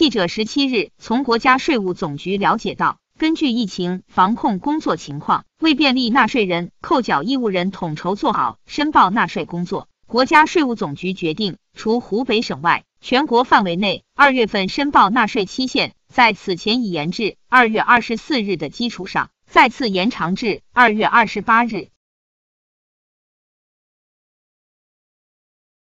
记者十七日从国家税务总局了解到根据疫情防控工作情况为便利纳税人扣缴义务人统筹做好申报纳税工作。国家税务总局决定除湖北省外全国范围内二月份申报纳税期限在此前已延至二月二十四日的基础上再次延长至二月二十八日。